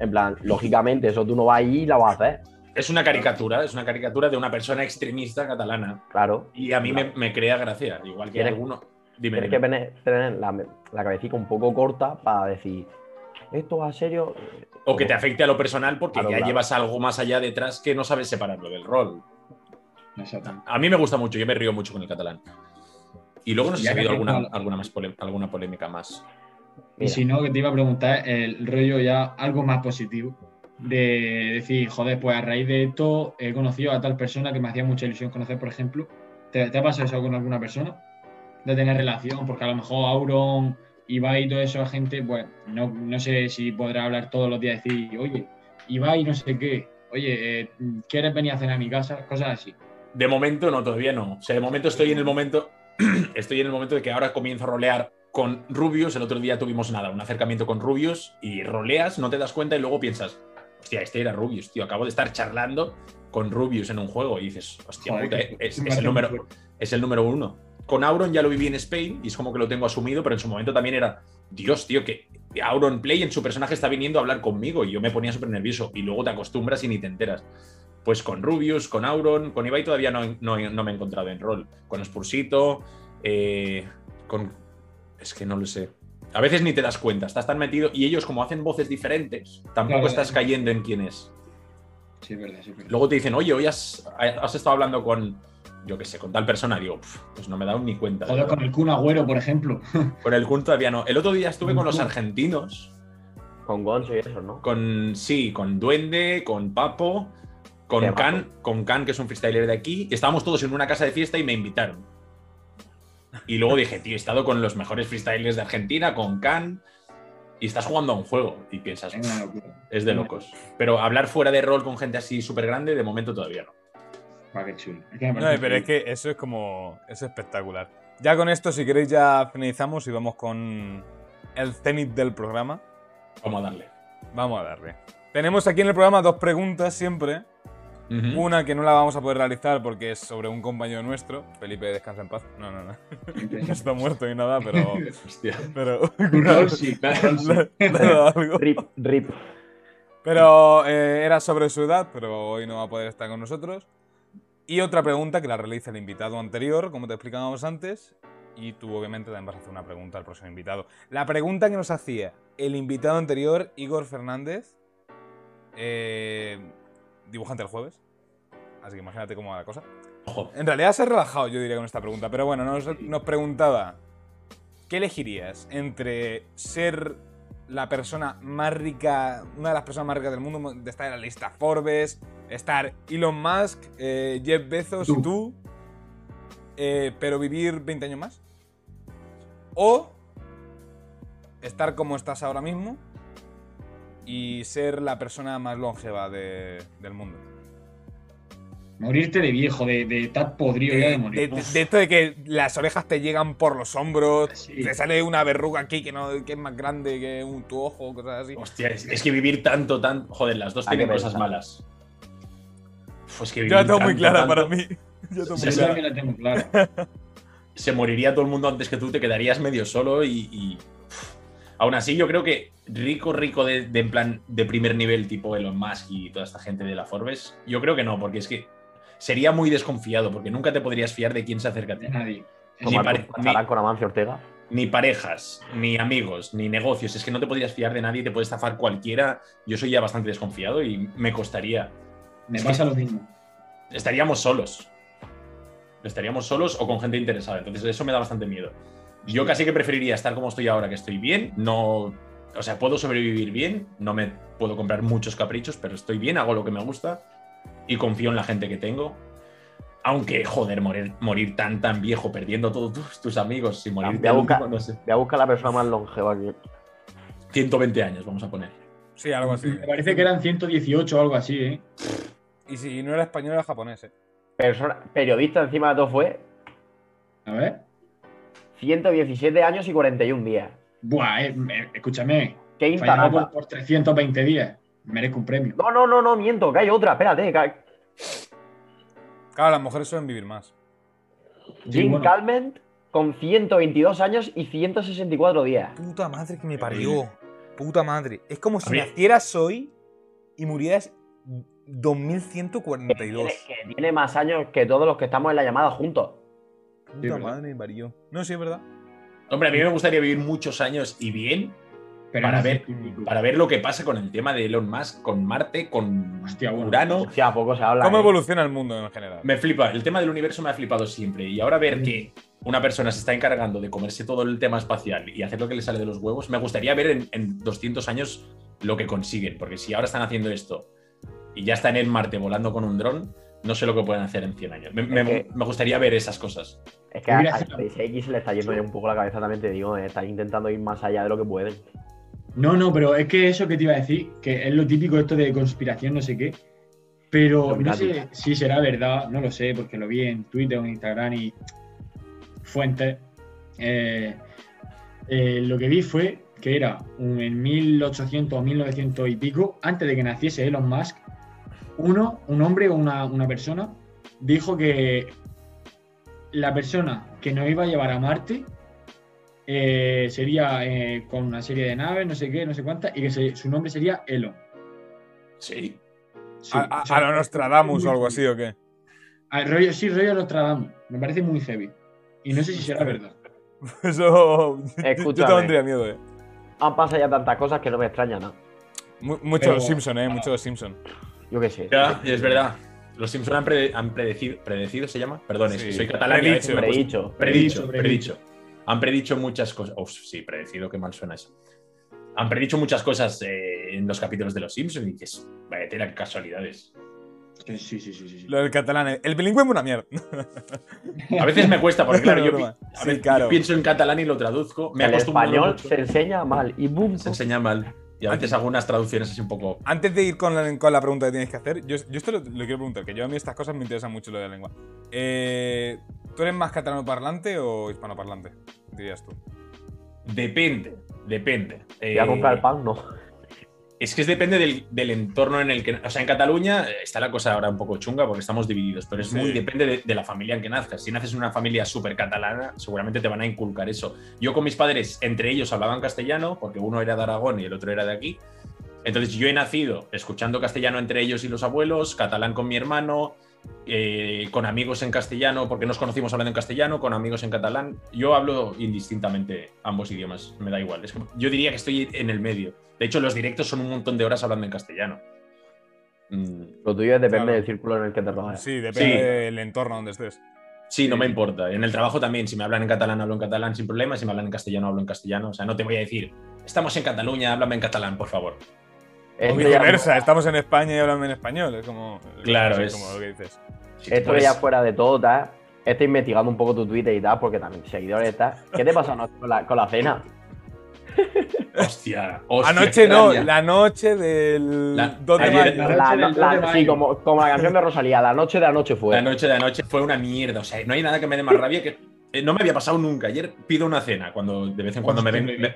En plan, lógicamente, eso tú no vas ahí y la vas a hacer. Es una caricatura, es una caricatura de una persona extremista catalana. Claro. Y a mí me, me crea gracia, igual que Tienes- alguno. Dime, Tienes que dime. tener, tener la, la cabecita un poco corta para decir, esto va a serio. O que te afecte a lo personal porque Claro, ya claro. llevas algo más allá detrás que no sabes separarlo del rol. Exacto. A mí me gusta mucho, yo me río mucho con el catalán. Y luego no sé si ha habido alguna, alguna, más polé- alguna polémica más. Y si no, que te iba a preguntar el rollo ya algo más positivo. De decir, joder, pues a raíz de esto he conocido a tal persona que me hacía mucha ilusión conocer, por ejemplo. ¿Te, te ha pasado eso con alguna persona? De tener relación, porque a lo mejor Auron, Ibai y toda esa gente, pues no, no sé si podrá hablar todos los días y decir, oye, Ibai no sé qué, oye, eh, ¿quieres venir a cenar a mi casa? Cosas así. De momento no, todavía no. O sea, de momento estoy en el momento. estoy en el momento de que ahora comienzo a rolear con Rubius. El otro día tuvimos nada, un acercamiento con Rubius y roleas, no te das cuenta y luego piensas, hostia, este era Rubius, tío. Acabo de estar charlando con Rubius en un juego y dices, hostia, Joder, puta, que- eh, es, el número, fuerte. es el número uno. Con Auron ya lo viví en Spain y es como que lo tengo asumido, pero en su momento también era, Dios, tío, que Auron Play en su personaje está viniendo a hablar conmigo y yo me ponía súper nervioso y luego te acostumbras y ni te enteras. Pues con Rubius, con Auron, con Ibai todavía no, no- no me he encontrado en rol. Con Spursito, eh, con... Es que no lo sé. A veces ni te das cuenta, estás tan metido y ellos como hacen voces diferentes, tampoco Claro. estás cayendo en quién es. Sí, es verdad, sí, verdad. Luego te dicen, oye, hoy has, has estado hablando con, yo qué sé, con tal persona. Digo, "Pf, pues no me he dado ni cuenta. Joder, con el Kun Agüero, por ejemplo. Con el Kun todavía no. El otro día estuve con los argentinos, Con Gonzo y eso, ¿no? con, sí, con Duende, con Papo, con Can, con Can, que es un freestyler de aquí. Estábamos todos en una casa de fiesta y me invitaron. Y luego dije, tío, he estado con los mejores freestylers de Argentina, con Can, y estás jugando a un juego. Y piensas, Es de locos. Pero hablar fuera de rol con gente así súper grande, de momento todavía no. Guau, qué chulo. Es que me No, pero es que eso es como. Es espectacular. Ya con esto, si queréis, ya finalizamos y vamos con el cenit del programa. Vamos a darle. Vamos a darle. Tenemos aquí en el programa dos preguntas siempre. Una que no la vamos a poder realizar porque es sobre un compañero nuestro. Felipe, descansa en paz. No, no, no. No está muerto ni nada, pero. Hostia. Pero. Sí, sí. algo. Rip, rip. Pero eh, era sobre su edad, pero hoy no va a poder estar con nosotros. Y otra pregunta que la realiza el invitado anterior, como te explicábamos antes. Y tú, obviamente, también vas a hacer una pregunta al próximo invitado. La pregunta que nos hacía el invitado anterior, Igor Fernández, eh, dibujante el jueves. Así que imagínate cómo va la cosa. Ojo. En realidad se ha relajado, yo diría, con esta pregunta. Pero bueno, nos, nos preguntaba: ¿qué elegirías entre ser la persona más rica, una de las personas más ricas del mundo, de estar en la lista Forbes, estar Elon Musk, eh, Jeff Bezos y Tú. tú, eh, pero vivir 20 años más? ¿O estar como estás ahora mismo y ser la persona más longeva de- del mundo? Morirte de viejo, de, de estar podrido ya de morir. de, de- de esto de que las orejas te llegan por los hombros, Sí. te sale una verruga aquí que, no, que es más grande que un, tu ojo, cosas así. Hostia, es, es que vivir tanto, tan. Joder, las dos Hay tienen cosas malas. Pues que Yo vivir la tengo muy clara tanto, para mí. Yo tengo muy Yo clara. la tengo clara. Se moriría todo el mundo antes que tú, te quedarías medio solo y. y- Aún así, yo creo que rico, rico de, de en plan de primer nivel, tipo Elon Musk y toda esta gente de la Forbes, yo creo que no, porque es que sería muy desconfiado, porque nunca te podrías fiar de quién se acerca a ti. Nadie. Ni, pare- con Amancio Ortega. ni- ni parejas, ni amigos, ni negocios. Es que no te podrías fiar de nadie, te puede estafar cualquiera. Yo soy ya bastante desconfiado y me costaría. Me Es pasa que- lo mismo. estaríamos solos. Estaríamos solos o con gente interesada. Entonces, eso me da bastante miedo. Yo casi que preferiría estar como estoy ahora, que estoy bien. No. O sea, puedo sobrevivir bien. No me puedo comprar muchos caprichos, pero estoy bien, hago lo que me gusta y confío en la gente que tengo. Aunque, joder, morir, morir tan, tan viejo, perdiendo todos tus, tus amigos y morir Voy a buscar- no sé. Voy a buscar la persona más longeva aquí. 120 años, vamos a poner. Sí, algo así. Me parece que eran 118 o algo así, ¿eh? Y si no era español, era japonés, eh. Persona, periodista encima de todo fue A ver. 117 años y 41 días. Buah, eh, me- escúchame. Qué intarata. por, por 320 días. Merezco un premio. No, no, no, no, miento, que hay otra, espérate. que hay- Claro, las mujeres suelen vivir más. Jim bueno. Calment con 122 años y 164 días. Puta madre que me parió. Puta madre. Es como si nacieras hoy y murieras Que 2142. tiene, que tiene más años que todos los que estamos en la llamada juntos. Puta Sí, madre. No, sí, es verdad. Hombre, a mí me gustaría vivir muchos años y bien, Pero para no ver- 100. para ver lo que pasa con el tema de Elon Musk, con Marte, con Hostia, bueno. Urano. Hostia, poco se habla. ¿Cómo ¿eh? evoluciona el mundo en general? Me flipa, el tema del universo me ha flipado siempre. Y ahora ver que una persona se está encargando de comerse todo el tema espacial y hacer lo que le sale de los huevos, me gustaría ver en, en 200 años lo que consiguen. Porque si ahora están haciendo esto y ya están en Marte volando con un dron, no sé lo que pueden hacer en 100 años. Me, me- Es que- me gustaría ver esas cosas. Es que a, a SpaceX le está yendo ya un poco la cabeza también, te digo. eh, Está intentando ir más allá de lo que pueden. No, no, pero es que eso que te iba a decir, que es lo típico esto de conspiración, no sé qué. Pero no sé si será verdad, no lo sé, porque lo vi en Twitter o en Instagram y fuentes. Eh, eh, lo que vi fue que era un- en 1800 o 1900 y pico, antes de que naciese Elon Musk, uno, un hombre o una, una persona, dijo que la persona que nos iba a llevar a Marte eh, sería eh, con una serie de naves, no sé qué, no sé cuántas, y que se- su nombre sería Elon. Sí. Sí, a, a- o sea, a lo Nostradamus o algo así, ¿o qué? Ah, rollo, sí, rollo Nostradamus. Me parece muy heavy. Y no sé si será verdad. Eso. yo- Yo Escúchame. te tendría miedo, eh. Han pasado ya tantas cosas que no me extraña nada. Mu- Mucho Pero- los Simpson, eh. Mucho los Simpson. Yo qué sé. Ya, es verdad. Los Simpson han, prede- han predecido, predecido, ¿se llama? Perdón, es que Sí. soy catalán Predicho. Predicho. Predicho, Predicho, predicho. Han predicho muchas cosas. Uf, sí, predecido, qué mal suena eso. Han predicho muchas cosas eh, en los capítulos de Los Simpsons y dices, vaya tela, casualidades. Sí, sí, sí, sí. sí. Lo del catalán. El bilingüe es una mierda. A veces me cuesta, porque claro, yo, pi- Broma. a Sí, veces claro. pienso en catalán y lo traduzco. Me el acostumbro español mucho. se enseña mal. Y boom. se enseña mal. Y a veces algunas traducciones así un poco. Antes de ir con la, con la pregunta que tienes que hacer, yo, yo esto lo, lo quiero preguntar, que yo a mí estas cosas me interesan mucho lo de la lengua. Eh, ¿Tú eres más catalano parlante o hispano parlante? Dirías tú. Depende, depende. Voy a Eh, comprar el pan, no. Es que es depende del, del entorno en el que. O sea, en Cataluña eh, está la cosa ahora un poco chunga porque estamos divididos, pero es Sí. muy depende de, de la familia en que nazcas. Si naces en una familia súper catalana, seguramente te van a inculcar eso. Yo con mis padres, entre ellos hablaban castellano, porque uno era de Aragón y el otro era de aquí. Entonces yo he nacido escuchando castellano entre ellos y los abuelos, catalán con mi hermano, eh, con amigos en castellano, porque nos conocimos hablando en castellano, con amigos en catalán. Yo hablo indistintamente ambos idiomas, me da igual. Es que yo diría que estoy en el medio. De hecho, los directos son un montón de horas hablando en castellano. Mm, Lo tuyo depende Claro. del círculo en el que te rodeas. Sí, depende Sí. del entorno donde estés. Sí, no me importa. En el trabajo también, si me hablan en catalán, hablo en catalán sin problema. Si me hablan en castellano, hablo en castellano. O sea, no te voy a decir, estamos en Cataluña, háblame en catalán, por favor. O viceversa, estamos en España y hablamos en español. Es como. Claro, es- como lo que dices. Esto pues- ya fuera de todo, tal. Estoy investigando un poco tu Twitter y tal, porque también seguidores tal. ¿Qué te pasa anoche con la, con la cena? Hostia, hostia, Anoche no, la noche del La- 2 de ayer- mayo. la- La- noche del la- 2 de sí, como, como la canción de Rosalía, la noche de anoche fue. La noche de anoche fue una mierda. O sea, no hay nada que me dé más rabia que. eh, No me había pasado nunca. Ayer pido una cena, cuando de vez en cuando me, ven- me,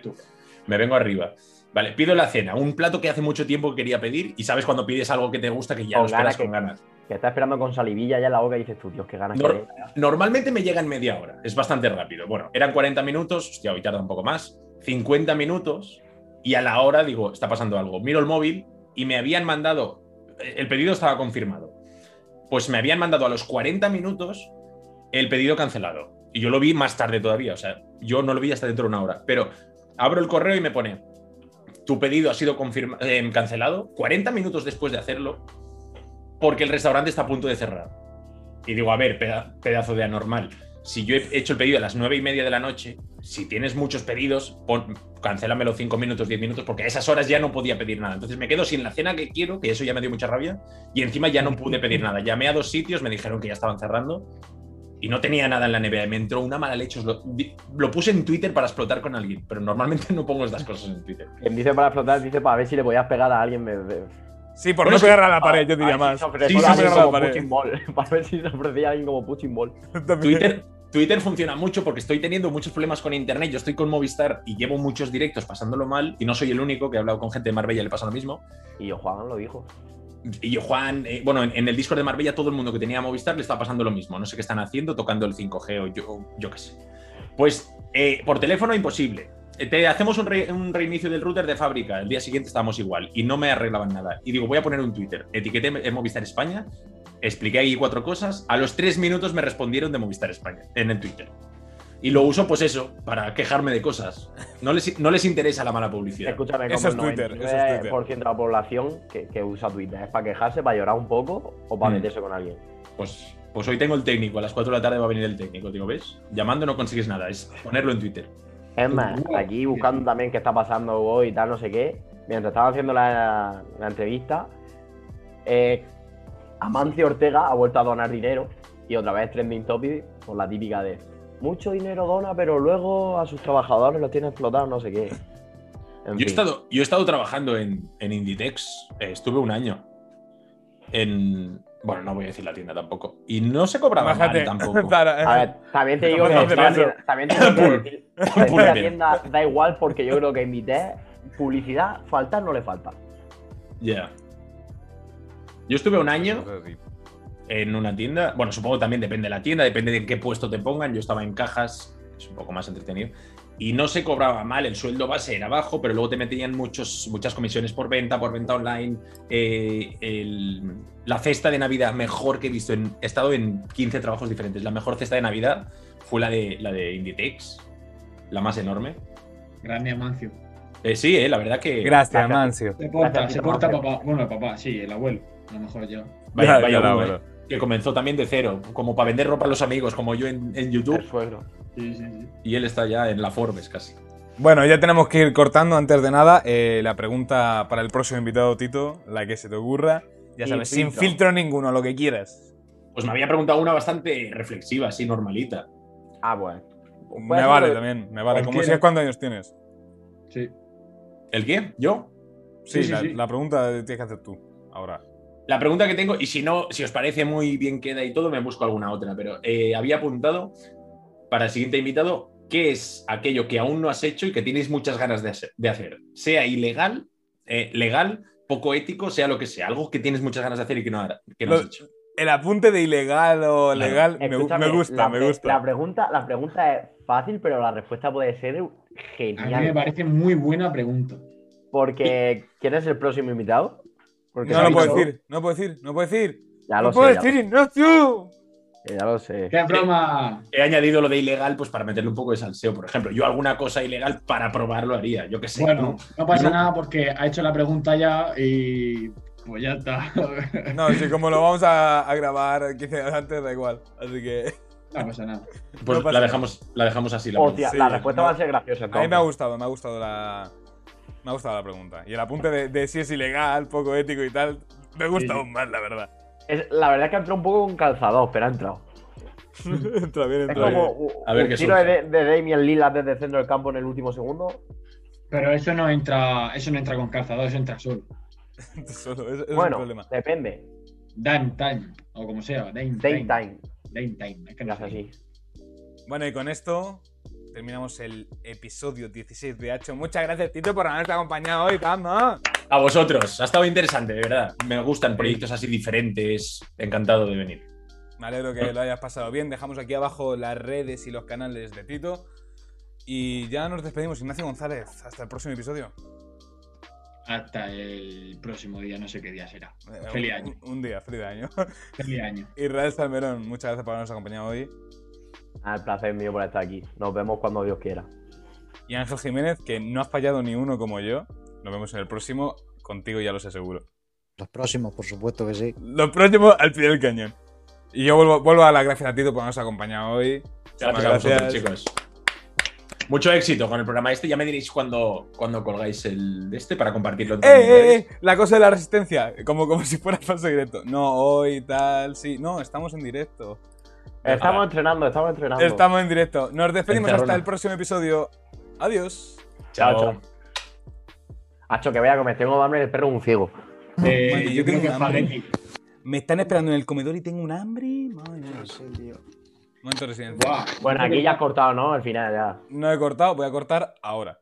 me vengo arriba. Vale, pido la cena, un plato que hace mucho tiempo que quería pedir y sabes cuando pides algo que te gusta que ya lo esperas ganas con que- ganas. Que está esperando con salivilla ya en la boca y dices tú, Dios, qué ganas No. que tengo. Normalmente me llega en media hora, es bastante rápido. Bueno, eran 40 minutos, hostia, hoy tarda un poco más, 50 minutos y a la hora digo, está pasando algo. Miro el móvil y me habían mandado, el pedido estaba confirmado, pues me habían mandado a los 40 minutos el pedido cancelado. Y yo lo vi más tarde todavía, o sea, yo no lo vi hasta dentro de una hora. Pero abro el correo y me pone, tu pedido ha sido eh, cancelado 40 minutos después de hacerlo porque el restaurante está a punto de cerrar. Y digo, a ver, peda- pedazo de anormal. Si yo he hecho el pedido a las nueve y media de la noche, si tienes muchos pedidos, pon, cancélamelo 5 minutos, 10 minutos, porque a esas horas ya no podía pedir nada. Entonces me quedo sin la cena que quiero, que eso ya me dio mucha rabia, y encima ya no pude pedir nada. Llamé a dos sitios, me dijeron que ya estaban cerrando, y no tenía nada en la nevera. y Me entró una mala leche. os Lo, lo puse en Twitter para explotar con alguien, pero normalmente no pongo estas cosas en Twitter. Quien dice para explotar, dice para ver si le podías pegar a alguien. me- Sí, por Bueno, no pegar a la pared, yo a diría más. a a. Para ver si se ofrecía a alguien como Pushing Ball. Twitter, Twitter funciona mucho porque estoy teniendo muchos problemas con internet. Yo estoy con Movistar y llevo muchos directos pasándolo mal y no soy el único que he hablado con gente de Marbella y le pasa lo mismo. Y yo, Juan lo dijo. Y yo, Juan, eh, bueno, en, el Discord de Marbella todo el mundo que tenía Movistar le está pasando lo mismo. No sé qué están haciendo, tocando el 5G o yo, yo qué sé. Pues eh, por teléfono imposible. Eh, Te hacemos un, un reinicio del router de fábrica. El día siguiente estábamos igual y no me arreglaban nada. Y digo, voy a poner un Twitter. Etiqueté en Movistar España, expliqué ahí cuatro cosas. A los tres minutos me respondieron de Movistar España en el Twitter. Y lo uso, pues eso, para quejarme de cosas. No les, no les interesa la mala publicidad. Escúchame, Eso como es el Twitter, eso es Twitter. 99% de la población que, que usa Twitter es para quejarse, para llorar un poco o para Mm. meterse con alguien. Pues, pues hoy tengo el técnico, a las 4 de la tarde va a venir el técnico, digo, ¿ves? Llamando no consigues nada, es ponerlo en Twitter. Es más, aquí buscando también qué está pasando hoy y tal, no sé qué. Mientras estaba haciendo la, la entrevista, eh, Amancio Ortega ha vuelto a donar dinero y otra vez trending topic con la típica de mucho dinero dona, pero luego a sus trabajadores los tiene explotados, no sé qué. En Yo he estado, yo he estado trabajando en, en Inditex, eh, estuve un año. En. Bueno, no voy a decir la tienda tampoco. Y no se cobraba Bájate. mal tampoco. Zara, A ver, también te digo que la tienda- también te digo que la tienda da igual porque yo creo que invité publicidad, faltar no le falta. Ya. Yo estuve un año. En una tienda. Bueno, supongo también depende de la tienda, depende de en qué puesto te pongan. Yo estaba en cajas, es un poco más entretenido. Y no se cobraba mal, el sueldo base era bajo, pero luego te metían muchos, muchas comisiones por venta, por venta online. eh, el- la cesta de Navidad mejor que he visto. En, he estado en 15 trabajos diferentes. La mejor cesta de Navidad fue la de, la de Inditex, la más enorme. Grande Amancio. Eh, sí, eh, la verdad que. Gracias, Gracias. Mancio. Se porta, Gracias, se porta Amancio. papá. Bueno, papá, sí, el abuelo. A lo mejor ya. Vaya, Ya, vaya ya, uno, bueno. eh, que comenzó también de cero, como para vender ropa a los amigos, como yo en, en YouTube. El suegro. Sí, sí, sí. Y él está ya en la Forbes casi. Bueno, ya tenemos que ir cortando antes de nada. eh, la pregunta para el próximo invitado, Tito, la que se te ocurra. Ya sabes, sin filtro. filtro ninguno, lo que quieras. Pues me había preguntado una bastante reflexiva, así normalita. Ah, bueno. Me vale también, me vale. ¿Cómo Cualquiera. si es cuántos años tienes? Sí. ¿El qué? ¿Yo? Sí, Sí, sí, la, sí. la pregunta tienes que hacer tú. Ahora. La pregunta que tengo, y si no, si os parece muy bien queda y todo, me busco alguna otra, pero eh, había apuntado para el siguiente invitado, ¿qué es aquello que aún no has hecho y que tienes muchas ganas de hacer? de hacer? Sea ilegal, eh, legal, poco ético, sea lo que sea, algo que tienes muchas ganas de hacer y que no, que no has hecho. El apunte de ilegal o Claro. legal me, gusta, la me gusta. La pregunta, la pregunta es fácil, pero la respuesta puede ser A mí me genial. parece muy buena pregunta. Porque, ¿quién es el próximo invitado? Porque No lo puedo decir, no puedo decir, no puedo decir. Ya no lo puedo sé, ya, decir, Ignacio. ya lo sé. ¡Qué broma! He añadido lo de ilegal pues para meterle un poco de salseo. Por ejemplo, yo alguna cosa ilegal para probarlo haría. Yo qué sé. Bueno, ¿no? no pasa No. nada porque ha hecho la pregunta ya y pues ya está. No, si como lo vamos a, a grabar 15 días antes, da igual. Así que No pasa nada. Pues no pasa la, nada. dejamos, la dejamos así. La Hostia, Sí, la respuesta no. va a ser graciosa. a mí me ha gustado, me ha gustado la. Me ha gustado la pregunta. Y el apunte de, de si es ilegal, poco ético y tal, me gusta Sí, sí. aún más, la verdad. Es- la verdad es que ha entrado un poco con calzador, pero ha entrado. entra bien, Es entra como bien. un, A ver un qué tiro de, de Damian Lillard desde el centro del campo en el último segundo. Pero eso no entra, eso no entra con calzador, eso entra solo. Solo, es bueno, problema. depende. Dame time, o como sea, Dame time. time. Dame time, es que no así. Bueno, y con esto terminamos el episodio 16 de Hacho. Muchas gracias, Tito, por habernos acompañado hoy, vamos. A vosotros. Ha estado interesante, de verdad. Me gustan proyectos así diferentes. Encantado de venir. Me alegro que lo hayas pasado bien. Dejamos aquí abajo las redes y los canales de Tito. Y ya nos despedimos, Ignacio González. Hasta el próximo episodio. Hasta el próximo día, no sé qué día será. Eh, Feliz un- año. Un, un día, feliz año. Feliz año. Israel Salmerón, muchas gracias por habernos acompañado hoy. Ah, el placer mío por estar aquí. Nos vemos cuando Dios quiera. Y Ángel Jiménez, que no has fallado ni uno como yo. Nos vemos en el próximo. Contigo ya lo sé seguro. Los próximos, por supuesto que sí. Los próximos al pie del cañón. Y yo vuelvo, vuelvo a las gracias a Tito por habernos acompañado hoy. Gracias, a vosotros, chicos. Mucho éxito con el programa este. Ya me diréis cuando, cuando colgáis el de este para compartirlo. ¡Eh, eh, eh! La cosa de la resistencia. Como, como si fuera falso directo. No, hoy tal, sí. No, estamos en directo. Estamos Ah. entrenando, estamos entrenando. Estamos en directo. Nos despedimos hasta el próximo episodio. Adiós. Chao, chao. Hacho, que voy a comer. Tengo hambre del perro un ciego. Eh, Madre, yo yo creo que espagueti. Me están esperando en el comedor y tengo un hambre. Madre mía. No sé, tío. Momento de residencia. Buah, Bueno, aquí ya has cortado, ¿no? Al final ya. No he cortado, voy a cortar ahora.